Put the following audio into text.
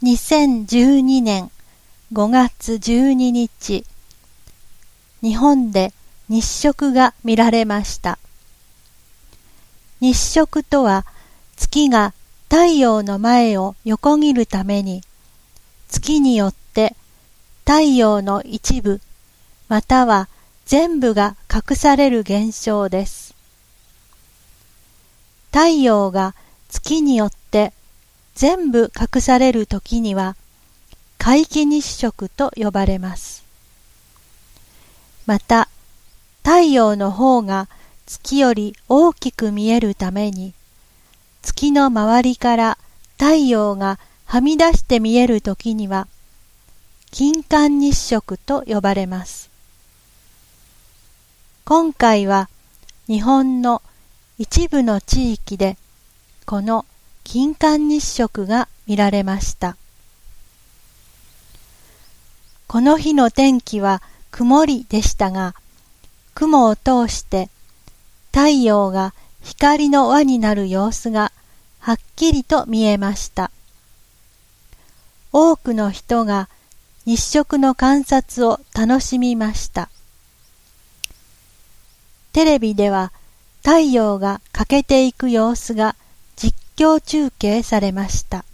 2012年5月12日、日本で日食が見られました。日食とは月が太陽の前を横切るために月によって太陽の一部または全部が隠される現象です。太陽が月によって全部隠される時には皆既日食と呼ばれます。また太陽の方が月より大きく見えるために月の周りから太陽がはみ出して見える時には金環日食と呼ばれます。今回は日本の一部の地域でこの金環日食が見られました。この日の天気は曇りでしたが、雲を通して太陽が光の輪になる様子がはっきりと見えました。多くの人が日食の観察を楽しみました。テレビでは太陽が欠けていく様子が況中継されました。